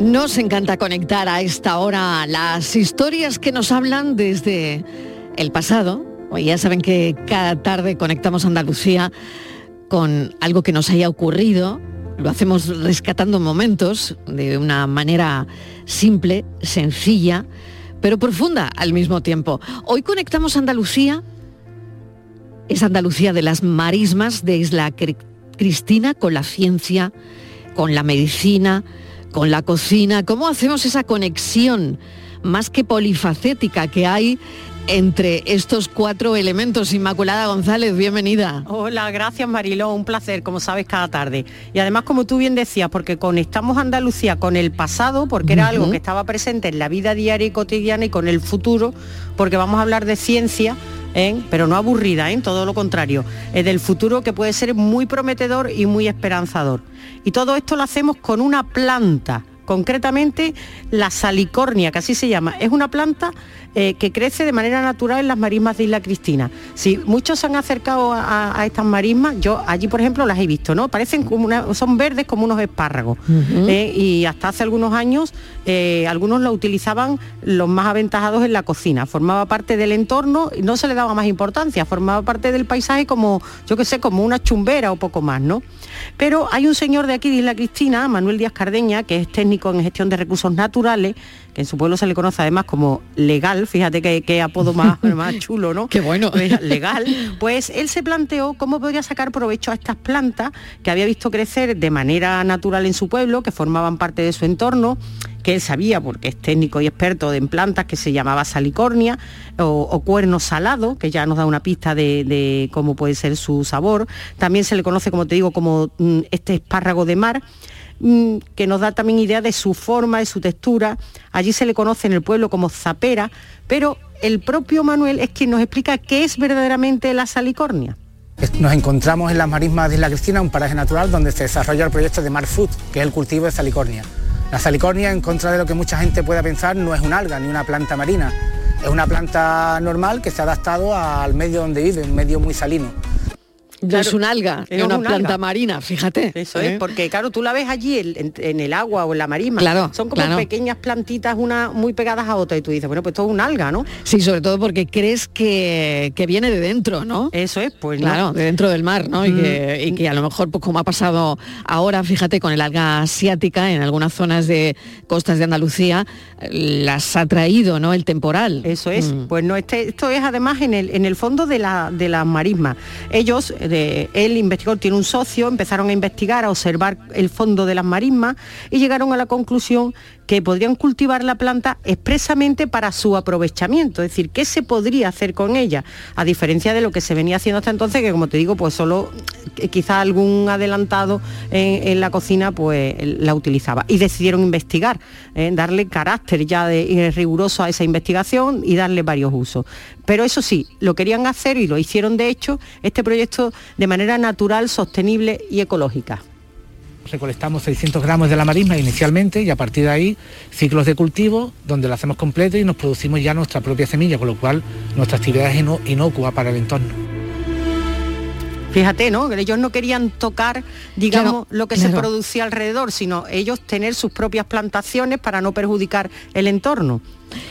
Nos encanta conectar a esta hora las historias que nos hablan desde el pasado. Hoy ya saben que cada tarde conectamos Andalucía con algo que nos haya ocurrido. Lo hacemos rescatando momentos de una manera simple, sencilla, pero profunda al mismo tiempo. Hoy conectamos Andalucía, es Andalucía de las marismas de Isla Cri- Cristina con la ciencia, con la medicina, con la cocina, cómo hacemos esa conexión más que polifacética que hay entre estos cuatro elementos. Inmaculada González, bienvenida. Hola, gracias Mariló, un placer, como sabes, cada tarde. Y además, como tú bien decías, porque conectamos Andalucía con el pasado, porque era algo que estaba presente en la vida diaria y cotidiana, y con el futuro, porque vamos a hablar de ciencia. ¿Eh? pero no aburrida, ¿eh? todo lo contrario, es del futuro que puede ser muy prometedor y muy esperanzador. Y todo esto lo hacemos con una planta, concretamente la salicornia, que así se llama. Es una planta eh, que crece de manera natural en las marismas de Isla Cristina. Si muchos se han acercado a, a estas marismas, yo allí por ejemplo las he visto, ¿no? Parecen como una, son verdes como unos espárragos. ¿eh? y hasta hace algunos años eh, algunos lo utilizaban los más aventajados en la cocina. Formaba parte del entorno y no se le daba más importancia, formaba parte del paisaje como, yo qué sé, como una chumbera o poco más, ¿no? Pero hay un señor de aquí de Isla Cristina, Manuel Díaz Cardeña, que es técnico en gestión de recursos naturales, que en su pueblo se le conoce además como legal, fíjate qué, apodo más, más chulo, ¿no? Qué bueno. legal. Pues él se planteó cómo podría sacar provecho a estas plantas que había visto crecer de manera natural en su pueblo, que formaban parte de su entorno, que él sabía, porque es técnico y experto en plantas, que se llamaba salicornia o, o cuerno salado, que ya nos da una pista de, de cómo puede ser su sabor. También se le conoce, como te digo, como mm, este espárrago de mar mm, que nos da también idea de su forma, de su textura. Allí se le conoce en el pueblo como zapera, pero el propio Manuel es quien nos explica qué es verdaderamente la salicornia. Nos encontramos en las marismas de Isla Cristina, un paraje natural donde se desarrolla el proyecto de Mar Food, que es el cultivo de salicornia. La salicornia, en contra de lo que mucha gente pueda pensar, no es un alga ni una planta marina. Es una planta normal que se ha adaptado al medio donde vive, un medio muy salino. No es un alga, es una un planta alga. marina, fíjate. Eso ¿eh? es, porque claro, tú la ves allí en, el agua o en la marisma. Claro, Son como claro. pequeñas plantitas, una muy pegadas a otra, y tú dices, bueno, pues todo es un alga, ¿no? Sí, sobre todo porque crees que, que viene de dentro, ¿no? Eso es, pues no. Claro, de dentro del mar, ¿no? Y, Mm. que, y que a lo mejor, pues como ha pasado ahora, fíjate, con el alga asiática, en algunas zonas de costas de Andalucía, eh, las ha traído, ¿no? El temporal. Eso es. Mm. Pues no, este, esto es además en el, en el fondo de la, de las marismas. Ellos, eh, de, él investigó, tiene un socio, empezaron a investigar, a observar el fondo de las marismas y llegaron a la conclusión que podrían cultivar la planta expresamente para su aprovechamiento, es decir, ¿qué se podría hacer con ella? A diferencia de lo que se venía haciendo hasta entonces, que como te digo, pues solo eh, quizá algún adelantado en, la cocina pues la utilizaba. Y decidieron investigar, eh, darle carácter ya de, riguroso a esa investigación y darle varios usos. Pero eso sí, lo querían hacer y lo hicieron de hecho, este proyecto de manera natural, sostenible y ecológica. Recolectamos 600 gramos de la marisma inicialmente y a partir de ahí ciclos de cultivo donde lo hacemos completo y nos producimos ya nuestra propia semilla, con lo cual nuestra actividad es ino- inocua para el entorno. Fíjate, ¿no? Que Ellos no querían tocar, digamos, Claro, lo que se producía alrededor, sino ellos tener sus propias plantaciones para no perjudicar el entorno.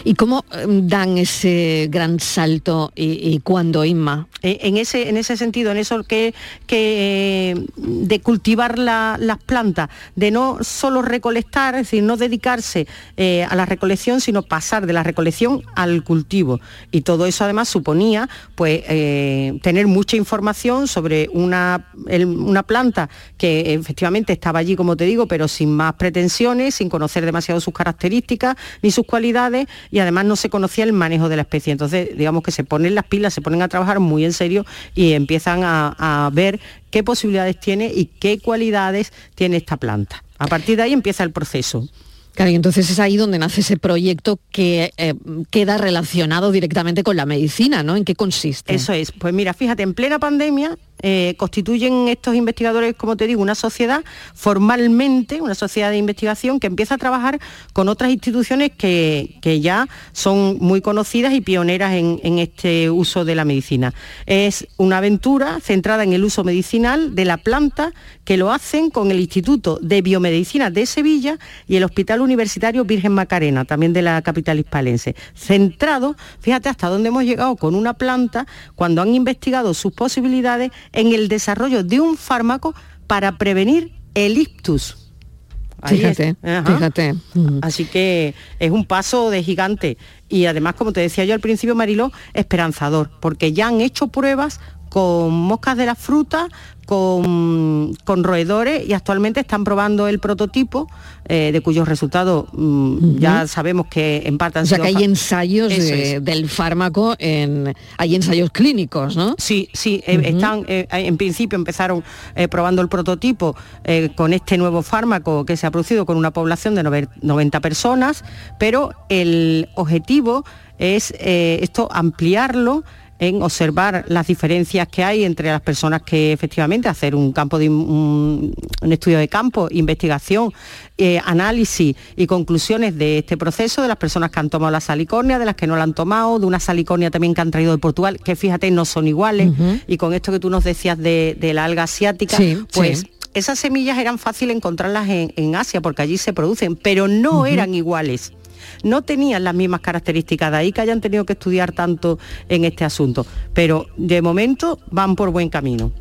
¿Y cómo eh, dan ese gran salto y, y cuándo, Inma? Eh, En ese, en ese sentido, en eso que, que eh, de cultivar la- las plantas, de no solo recolectar, es decir, no dedicarse eh, a la recolección, sino pasar de la recolección al cultivo. Y todo eso además suponía pues eh, tener mucha información sobre una, una planta que efectivamente estaba allí, como te digo, pero sin más pretensiones, sin conocer demasiado sus características ni sus cualidades y además no se conocía el manejo de la especie. Entonces, digamos que se ponen las pilas, se ponen a trabajar muy en serio y empiezan a, a ver qué posibilidades tiene y qué cualidades tiene esta planta. A partir de ahí empieza el proceso. Claro, y entonces es ahí donde nace ese proyecto que eh, queda relacionado directamente con la medicina, ¿no? ¿En qué consiste? Eso es. Pues mira, fíjate, en plena pandemia eh, constituyen estos investigadores, como te digo, una sociedad formalmente, una sociedad de investigación que empieza a trabajar con otras instituciones que, que ya son muy conocidas y pioneras en, en este uso de la medicina. Es una aventura centrada en el uso medicinal de la planta que lo hacen con el Instituto de Biomedicina de Sevilla y el Hospital Universitario Virgen Macarena, también de la capital hispalense. Centrado, fíjate hasta dónde hemos llegado con una planta cuando han investigado sus posibilidades en el desarrollo de un fármaco para prevenir el ictus. Ahí Fíjate, fíjate. Así que es un paso de gigante y además, como te decía yo al principio, Mariló, esperanzador, porque ya han hecho pruebas con moscas de la fruta, con, con roedores y actualmente están probando el prototipo eh, de cuyos resultados mm, ya sabemos que en parte han O sea sido que hay ensayos de- del fármaco, en, hay ensayos clínicos, ¿no? Sí, sí, eh, están, eh, en principio empezaron eh, probando el prototipo con este nuevo fármaco que se ha producido con una población de nove- 90 personas, pero el objetivo es esto ampliarlo en observar las diferencias que hay entre las personas que efectivamente hacer un campo de un, un estudio de campo, investigación, eh, análisis y conclusiones de este proceso de las personas que han tomado la salicornia, de las que no la han tomado, de una salicornia también que han traído de Portugal, que fíjate no son iguales. Y con esto que tú nos decías de, de la alga asiática, Sí, pues sí. esas semillas eran fácil encontrarlas en, en Asia porque allí se producen, pero no eran iguales no tenían las mismas características, de ahí que hayan tenido que estudiar tanto en este asunto. Pero de momento van por buen camino.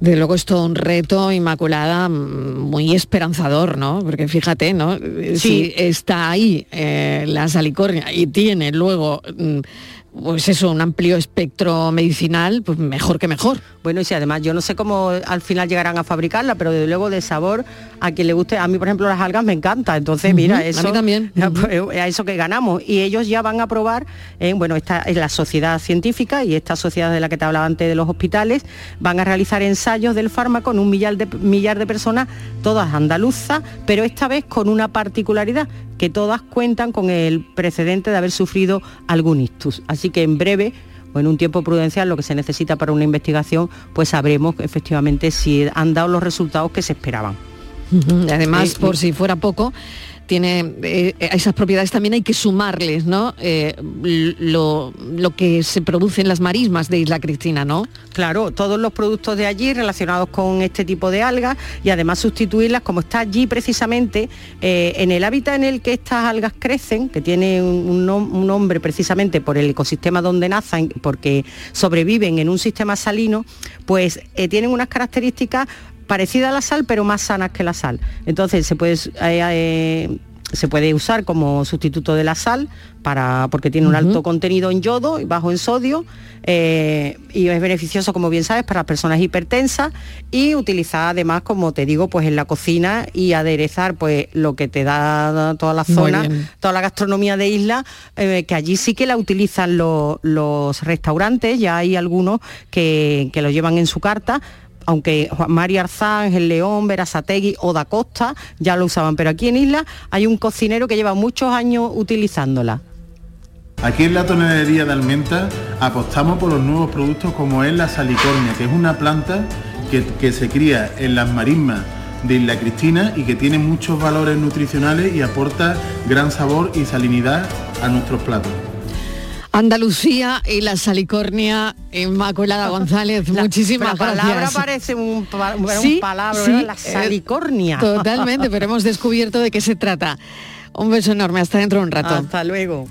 De luego es todo un reto, Inmaculada, mm, muy esperanzador, ¿no? Porque fíjate, ¿no? Si está ahí eh, la salicornia y tiene luego, mm, pues eso, un amplio espectro medicinal, pues mejor que mejor. Bueno, y si además yo no sé cómo al final llegarán a fabricarla, pero desde luego de sabor, a quien le guste, a mí por ejemplo las algas me encanta, entonces mira, a eso mí también. pues, a eso que ganamos. Y ellos ya van a probar, eh, bueno, esta es la sociedad científica y esta sociedad de la que te hablaba antes de los hospitales, van a realizar ensayos del fármaco en un millar de, millar de personas, todas andaluzas, pero esta vez con una particularidad, que todas cuentan con el precedente de haber sufrido algún ictus. Así que en breve o en un tiempo prudencial lo que se necesita para una investigación, pues sabremos efectivamente si han dado los resultados que se esperaban. Además, Eh, por si fuera poco, tiene eh, esas propiedades también hay que sumarles, ¿no? Eh, lo, lo que se produce en las marismas de Isla Cristina, ¿no? Claro, todos los productos de allí relacionados con este tipo de algas y además sustituirlas como está allí precisamente eh, en el hábitat en el que estas algas crecen, que tiene un, un nombre precisamente por el ecosistema donde nacen, porque sobreviven en un sistema salino, pues eh, tienen unas características parecidas a la sal, pero más sanas que la sal. Entonces se puede eh, eh, se puede usar como sustituto de la sal para, porque tiene un alto contenido en yodo y bajo en sodio eh, y es beneficioso, como bien sabes, para las personas hipertensas y utilizar además, como te digo, pues en la cocina y aderezar pues lo que te da toda la zona, toda la gastronomía de isla, eh, que allí sí que la utilizan lo- los restaurantes, ya hay algunos que, que lo llevan en su carta, aunque Juan Mari Arzán, El León, Verazategui o Da Costa ya lo usaban, pero aquí en Isla hay un cocinero que lleva muchos años utilizándola. Aquí en la tonelería de Almenta apostamos por los nuevos productos como es la salicornia, que es una planta que, que se cría en las marismas de Isla Cristina y que tiene muchos valores nutricionales y aporta gran sabor y salinidad a nuestros platos. Andalucía y la salicornia Inmaculada González, muchísimas la palabra gracias. parece un, pa- un Sí, palabra, la eh, salicornia. Totalmente, pero hemos descubierto de qué se trata. Un beso enorme, hasta dentro de un rato. Hasta luego.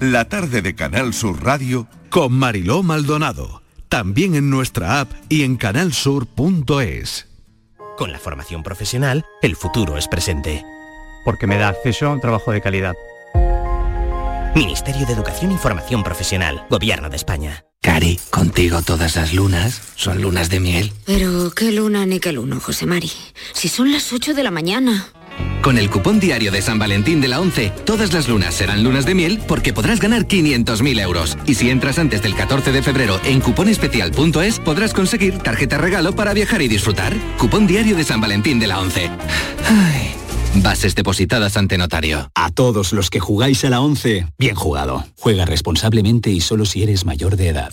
La tarde de Canal Sur Radio Con Mariló Maldonado. También en nuestra app y en canalsur.es. Con la formación profesional, el futuro es presente. Porque me da acceso a un trabajo de calidad. Ministerio de Educación y Formación Profesional, Gobierno de España. Cari, contigo todas las lunas son lunas de miel. Pero qué luna ni qué luno, José Mari. Si son las 8 de la mañana. Con el cupón diario de San Valentín de la 11, todas las lunas serán lunas de miel porque podrás ganar 500.000 euros. Y si entras antes del 14 de febrero en cuponespecial.es, podrás conseguir tarjeta regalo para viajar y disfrutar. Cupón diario de San Valentín de la 11. Ay, bases depositadas ante notario. A todos los que jugáis a la 11, bien jugado. Juega responsablemente y solo si eres mayor de edad.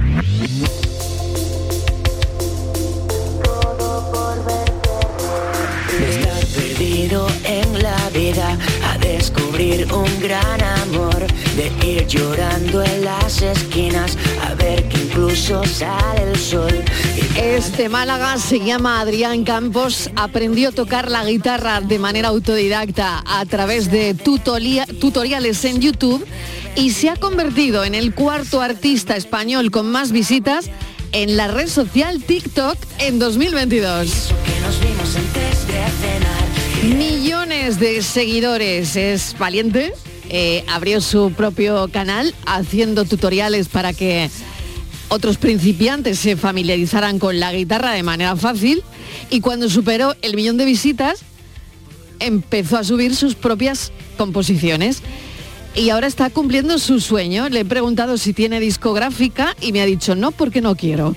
A descubrir un gran amor, de ir llorando en las esquinas a ver que incluso sale el sol. Este Málaga se llama Adrián Campos, aprendió a tocar la guitarra de manera autodidacta a través de tutoria- tutoriales en YouTube y se ha convertido en el cuarto artista español con más visitas en la red social TikTok en 2022. Que nos vimos antes de cenar. Millones de seguidores, es valiente. eh, abrió su propio canal haciendo tutoriales para que otros principiantes se familiarizaran con la guitarra de manera fácil y cuando superó el millón de visitas empezó a subir sus propias composiciones y ahora está cumpliendo su sueño. Le he preguntado si tiene discográfica y me ha dicho no porque no quiero.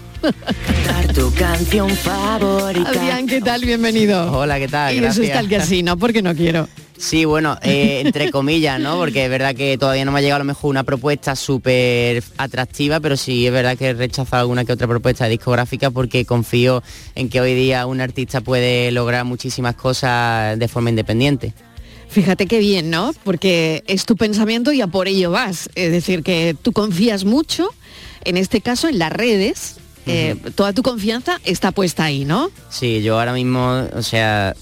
Tu canción favorita. Adrián, ¿qué tal? Bienvenido. Hola, ¿qué tal? y eso Gracias. está el que así, no porque no quiero. Sí, bueno, eh, entre comillas, ¿no? Porque es verdad que todavía no me ha llegado a lo mejor una propuesta súper atractiva, pero sí es verdad que he rechazado alguna que otra propuesta discográfica porque confío en que hoy día un artista puede lograr muchísimas cosas de forma independiente. Fíjate qué bien, ¿no? Porque es tu pensamiento y a por ello vas. Es decir, que tú confías mucho, en este caso en las redes, eh, toda tu confianza está puesta ahí, ¿no? Sí, yo ahora mismo, o sea,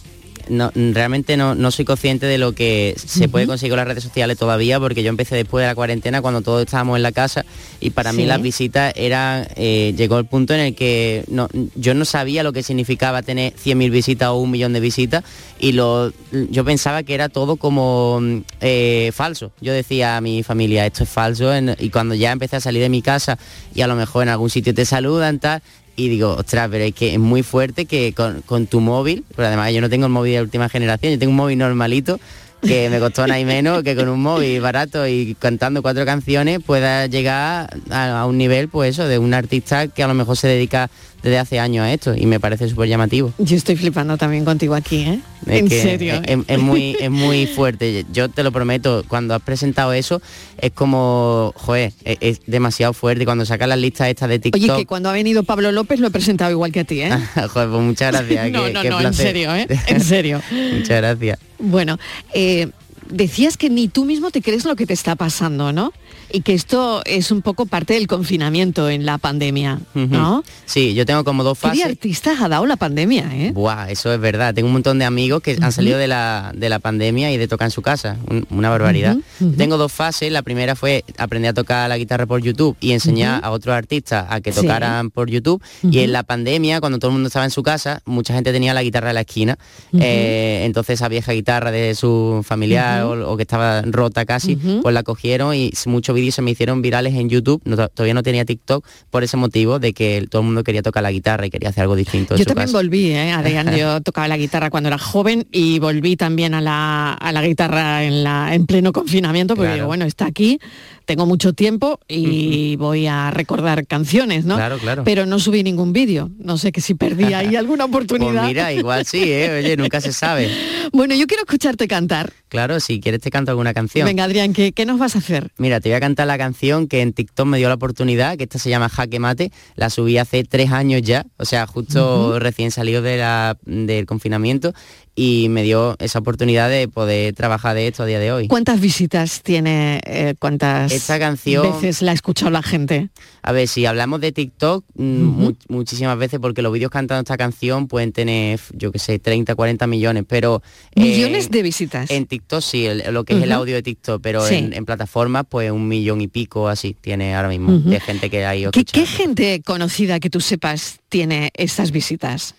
no, realmente no, no soy consciente de lo que se puede conseguir con las redes sociales todavía, porque yo empecé después de la cuarentena cuando todos estábamos en la casa y para mí las visitas eran, eh, llegó el punto en el que no, yo no sabía lo que significaba tener 100.000 visitas o un millón de visitas y lo, yo pensaba que era todo como eh, falso. Yo decía a mi familia, esto es falso, en- y cuando ya empecé a salir de mi casa y a lo mejor en algún sitio te saludan, tal, y digo, ostras, pero es que es muy fuerte que con, con tu móvil, pero además yo no tengo el móvil de última generación, yo tengo un móvil normalito que me costó nada y menos que con un móvil barato y cantando cuatro canciones pueda llegar a, a un nivel pues eso de un artista que a lo mejor se dedica desde hace años a esto y me parece súper llamativo. Yo estoy flipando también contigo aquí, ¿eh? Es en serio. Es, es muy, es muy fuerte. Yo te lo prometo, cuando has presentado eso, es como, joder, es, demasiado fuerte. Cuando sacas las listas estas de TikTok, Oye, que cuando ha venido Pablo López lo he presentado igual que a ti, ¿eh? joder, pues muchas gracias. no, qué- no, qué no, en serio, ¿eh? En serio. muchas gracias. Bueno, eh, decías que ni tú mismo te crees lo que te está pasando, ¿no? Y que esto es un poco parte del confinamiento en la pandemia, ¿no? Ujú. Sí, yo tengo como dos ¿Qué fases. artistas ha dado la pandemia, eh? Buah, eso es verdad. Tengo un montón de amigos que han salido de la, de la pandemia y de tocar en su casa. Un- una barbaridad. Ujú. Tengo dos fases. La primera fue aprender a tocar la guitarra por YouTube y enseñar a otros artistas a que Sí. tocaran por YouTube. Y en la pandemia, cuando todo el mundo estaba en su casa, mucha gente tenía la guitarra en la esquina. Eh, entonces esa vieja guitarra de su familiar O, o que estaba rota casi, pues la cogieron y muchos vídeos se me hicieron virales en YouTube. No, todavía no tenía TikTok por ese motivo de que todo el mundo quería tocar la guitarra y quería hacer algo distinto. Yo también volví, ¿eh? Adrián, yo tocaba la guitarra cuando era joven y volví también a la, a la guitarra en, la, en pleno confinamiento, porque Claro. digo, bueno, está aquí, tengo mucho tiempo y voy a recordar canciones, ¿no? Claro, claro. Pero no subí ningún vídeo, no sé que si perdí ahí alguna oportunidad. Pues mira, igual sí, ¿eh? Oye, nunca se sabe. Bueno, yo quiero escucharte cantar. Claro, si quieres te canto alguna canción. Venga, Adrián, ¿qué, qué nos vas a hacer? Mira, te voy a cantar la canción que en TikTok me dio la oportunidad, que esta se llama Jaque Mate. La subí hace tres años ya, o sea, justo recién salido de la- del confinamiento y me dio esa oportunidad de poder trabajar de esto a día de hoy. ¿Cuántas visitas tiene, eh, cuántas Esta canción- veces la ha escuchado la gente? A ver, si hablamos de TikTok, mu- muchísimas veces, porque los vídeos cantando esta canción pueden tener, yo qué sé, 30, 40 millones, pero... eh, Millones de visitas. En TikTok sí, el- lo que es el audio de TikTok, pero Sí. en, en plataformas pues un millón y pico así tiene ahora mismo de gente que hay ¿Qué, qué gente conocida que tú sepas tiene estas visitas?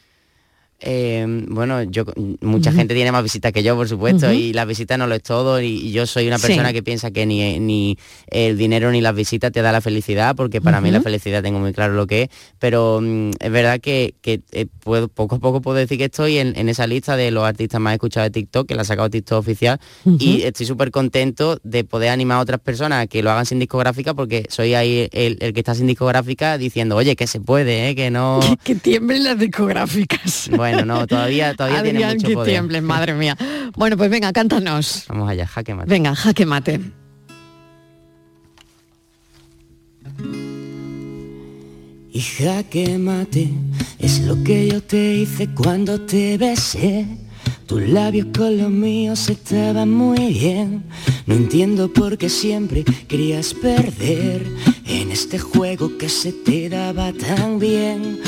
Eh, bueno, yo mucha gente tiene más visitas que yo, por supuesto, y las visitas no lo es todo, y, y yo soy una Sí. persona que piensa que ni, ni el dinero ni las visitas te da la felicidad, porque para mí la felicidad tengo muy claro lo que es, pero mm, es verdad que, que, eh, puedo, poco a poco puedo decir que estoy en, en esa lista de los artistas más escuchados de TikTok, que la ha sacado TikTok oficial, y estoy súper contento de poder animar a otras personas a que lo hagan sin discográfica, porque soy ahí el, el que está sin discográfica diciendo, oye, que se puede, ¿eh? que no... Que tiemblen las discográficas. Bueno, no, todavía, todavía tiene mucho que poder. tiemblen, madre mía. Bueno, pues venga, cántanos. Vamos allá, jaque mate. Venga, jaque mate. Y jaque mate es lo que yo te hice cuando te besé. Tus labios con los míos estaban muy bien. No entiendo por qué siempre querías perder en este juego que se te daba tan bien.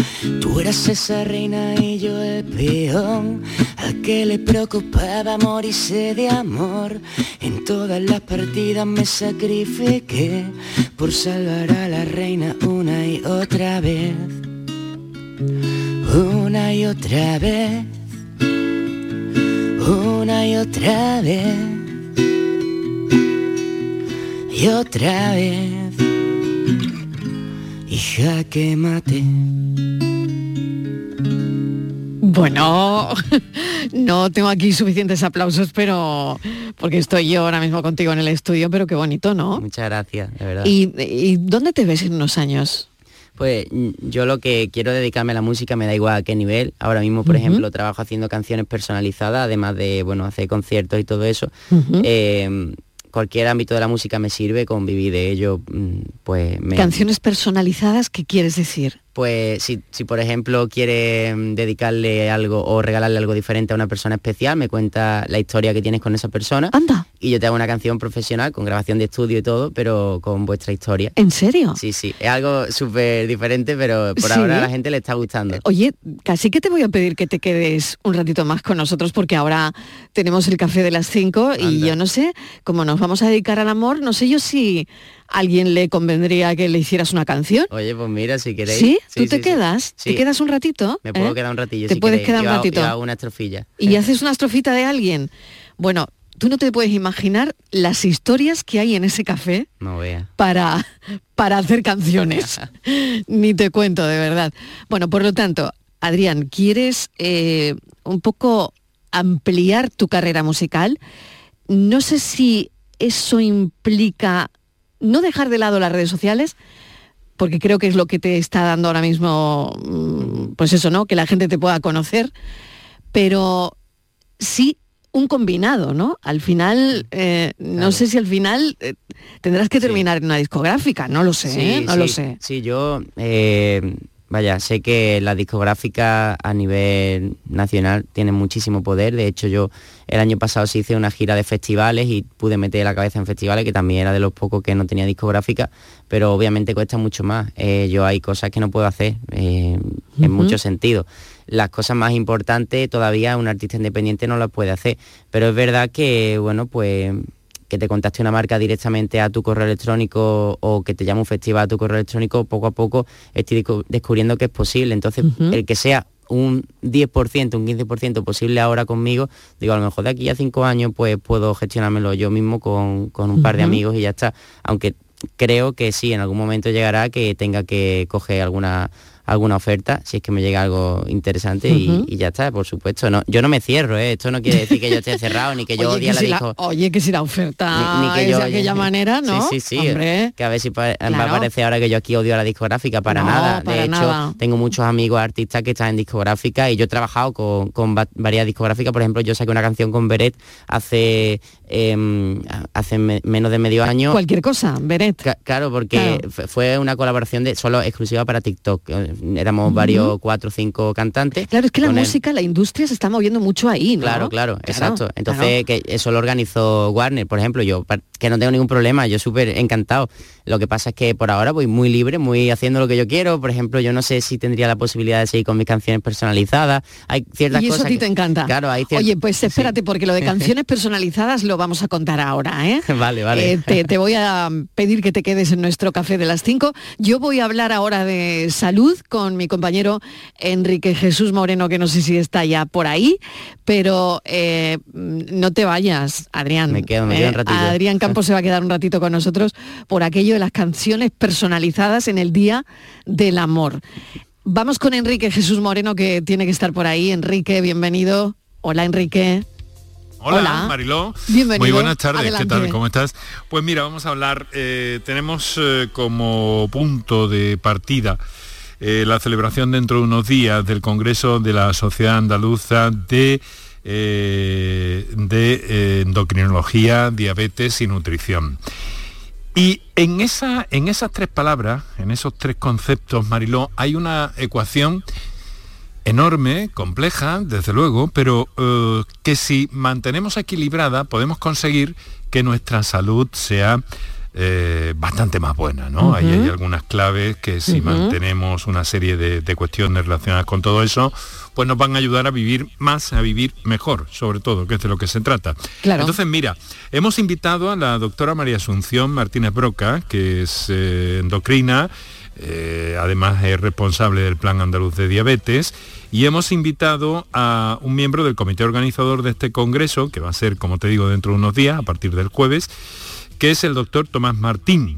Tú eras esa reina y yo el peón, al que le preocupaba morirse de amor. En todas las partidas me sacrifiqué por salvar a la reina una y otra vez. Una y otra vez. Una y otra vez. Y otra vez. Y jaque mate. Bueno, no tengo aquí suficientes aplausos, pero porque estoy yo ahora mismo contigo en el estudio, pero qué bonito, ¿no? Muchas gracias, de verdad. ¿Y, y dónde te ves en unos años? Pues mm, yo lo que quiero dedicarme a la música me da igual a qué nivel. Ahora mismo, por ejemplo, trabajo haciendo canciones personalizadas, además de, bueno, hacer conciertos y todo eso. Eh, cualquier ámbito de la música me sirve, con vivir de ello, mm, pues me... Canciones personalizadas, ¿qué quieres decir? Pues si, si, por ejemplo quiere mm, dedicarle algo o regalarle algo diferente a una persona especial, me cuenta la historia que tienes con esa persona. Anda. Y yo te hago una canción profesional con grabación de estudio y todo, pero con vuestra historia. ¿En serio? Sí, sí. Es algo súper diferente, pero por ¿Sí? ahora a la gente le está gustando. Oye, casi que te voy a pedir que te quedes un ratito más con nosotros porque ahora tenemos el café de las 5 y yo no sé, como nos vamos a dedicar al amor, no sé yo si a alguien le convendría que le hicieras una canción. Oye, pues mira, si queréis. ¿Sí? ¿Tú te sí, sí. quedas? ¿Te quedas un ratito? Me puedo ¿Eh? quedar un ratillo. Te si puedes queréis. quedar un hago- ratito. yo hago una estrofilla. y haces una estrofita de alguien. Bueno, tú no te puedes imaginar las historias que hay en ese café No vea. para, para hacer canciones. Ni te cuento, de verdad. Bueno, por lo tanto, Adrián, ¿quieres eh, un poco ampliar tu carrera musical? No sé si eso implica no dejar de lado las redes sociales, porque creo que es lo que te está dando ahora mismo, mm, pues eso, ¿no? Que la gente te pueda conocer, pero sí un combinado, ¿no? Al final, eh, no sé si al final eh, tendrás que terminar en una discográfica, no lo sé, ¿eh? no lo sé. Sí, yo, vaya, sé que la discográfica a nivel nacional tiene muchísimo poder. De hecho, yo el año pasado sí hice una gira de festivales y pude meter la cabeza en festivales, que también era de los pocos que no tenía discográfica, pero obviamente cuesta mucho más. Eh, yo hay cosas que no puedo hacer eh, en muchos sentidos. Las cosas más importantes todavía un artista independiente no las puede hacer, pero es verdad que, bueno, pues que te contacte una marca directamente a tu correo electrónico o que te llame un festival a tu correo electrónico, poco a poco estoy descu- descubriendo que es posible. Entonces, el que sea un 10%, un 15% posible ahora conmigo, digo, a lo mejor de aquí a cinco años pues puedo gestionármelo yo mismo con, con un par de amigos y ya está. Aunque creo que sí, en algún momento llegará que tenga que coger alguna alguna oferta, si es que me llega algo interesante y- ya está, por supuesto. No, yo no me cierro, ¿eh? esto no quiere decir que yo esté cerrado ni que yo odie la si la, disco. oye, que si la oferta Ni- ni que yo- de aquella manera, ¿no? Sí, sí, sí. Hombre, Que a ver si pa- va Claro. a parecer ahora que yo aquí odio a la discográfica, para No, nada. para de hecho, nada. tengo muchos amigos artistas que están en discográfica y yo he trabajado con, con va- varias discográficas. Por ejemplo, yo saqué una canción con Beret hace, em, hace me- menos de medio año. cualquier cosa, Beret. Ca- Claro, porque Claro. fue una colaboración de solo exclusiva para TikTok. Éramos varios, cuatro o cinco cantantes. Claro, es que la él. música, la industria se está moviendo mucho ahí, ¿no? Claro, claro, exacto. Entonces, claro. que eso lo organizó Warner, por ejemplo, yo que no tengo ningún problema, yo súper encantado. Lo que pasa es que por ahora voy muy libre, muy haciendo lo que yo quiero. Por ejemplo, yo no sé si tendría la posibilidad de seguir con mis canciones personalizadas. Hay ciertas Y eso cosas a ti que- te encanta. Claro, hay cier- Oye, pues espérate, porque lo de canciones personalizadas lo vamos a contar ahora, ¿eh? Vale, vale. Eh, te, te voy a pedir que te quedes en nuestro café de las 5. Yo voy a hablar ahora de salud con mi compañero Enrique Jesús Moreno, que no sé si está ya por ahí, pero eh, no te vayas, Adrián. Me quedo, me quedo un ratillo. Adrián Campos se va a quedar un ratito con nosotros por aquello de las canciones personalizadas en el Día del Amor. Vamos con Enrique Jesús Moreno, que tiene que estar por ahí. Enrique, bienvenido. Hola, Enrique. Hola, Hola. Mariló. Bienvenido. Muy buenas tardes, Adelante. ¿qué tal? ¿Cómo estás? Pues mira, vamos a hablar, eh, tenemos eh, como punto de partida eh, la celebración dentro de unos días del Congreso de la Sociedad Andaluza de, eh, de eh, Endocrinología, Diabetes y Nutrición. Y en, esa, en esas tres palabras, en esos tres conceptos, Mariló, hay una ecuación enorme, compleja, desde luego, pero que si mantenemos equilibrada podemos conseguir que nuestra salud sea eh, bastante más buena, ¿no? Ahí hay algunas claves que si mantenemos una serie de, de cuestiones relacionadas con todo eso, pues nos van a ayudar a vivir más, a vivir mejor, sobre todo, que es de lo que se trata. Claro. Entonces, mira, hemos invitado a la doctora María Asunción Martínez Broca, que es eh, endocrina, eh, además es responsable del Plan Andaluz de Diabetes, y hemos invitado a un miembro del comité organizador de este congreso, que va a ser, como te digo, dentro de unos días, a partir del jueves, que es el doctor Tomás Martini.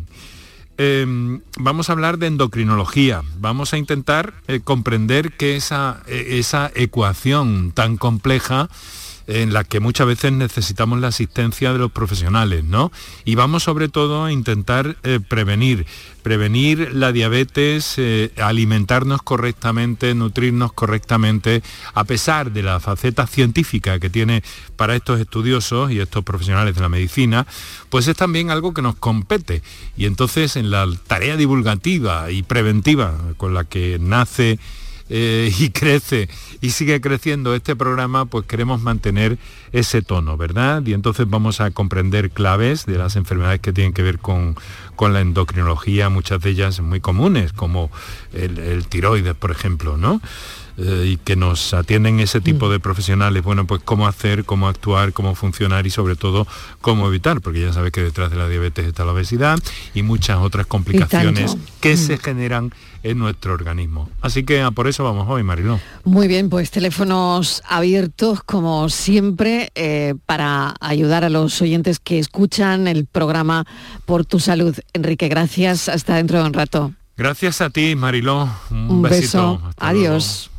Eh, vamos a hablar de endocrinología, vamos a intentar eh, comprender que esa, eh, esa ecuación tan compleja en la que muchas veces necesitamos la asistencia de los profesionales, ¿no? Y vamos sobre todo a intentar eh, prevenir, prevenir la diabetes, eh, alimentarnos correctamente, nutrirnos correctamente, a pesar de la faceta científica que tiene para estos estudiosos y estos profesionales de la medicina, pues es también algo que nos compete. Y entonces en la tarea divulgativa y preventiva con la que nace eh, y crece y sigue creciendo este programa, pues queremos mantener ese tono, ¿verdad? Y entonces vamos a comprender claves de las enfermedades que tienen que ver con, con la endocrinología, muchas de ellas muy comunes, como el, el tiroides, por ejemplo, ¿no? Eh, y que nos atienden ese tipo de profesionales, bueno, pues cómo hacer, cómo actuar, cómo funcionar y sobre todo cómo evitar, porque ya sabes que detrás de la diabetes está la obesidad y muchas otras complicaciones que se generan en nuestro organismo. Así que a por eso vamos hoy, Mariló. Muy bien, pues teléfonos abiertos como siempre eh, para ayudar a los oyentes que escuchan el programa Por tu Salud. Enrique, gracias. Hasta dentro de un rato. Gracias a ti, Mariló. Un, Un besito. beso. Hasta Adiós.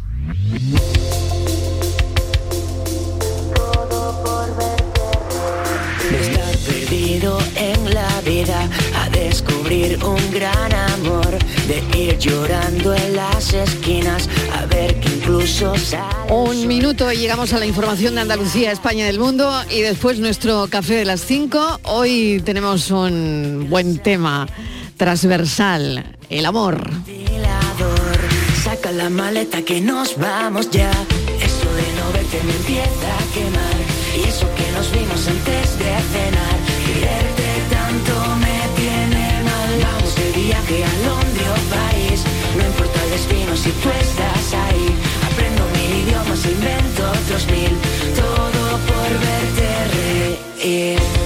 De estar perdido en la vida a descubrir un gran amor, de ir llorando en las esquinas a ver que incluso sale. Un minuto y llegamos a la información de Andalucía, España y del mundo y después nuestro café de las 5. Hoy tenemos un buen tema transversal, el amor. Saca la maleta que nos vamos ya. Eso de no verte me empieza a quemar. Y eso que nos vimos antes de cenar. que al hombro vais. No importa el destino si tú estás ahí. Aprendo mil idiomas, invento otros mil. Todo por verte reír.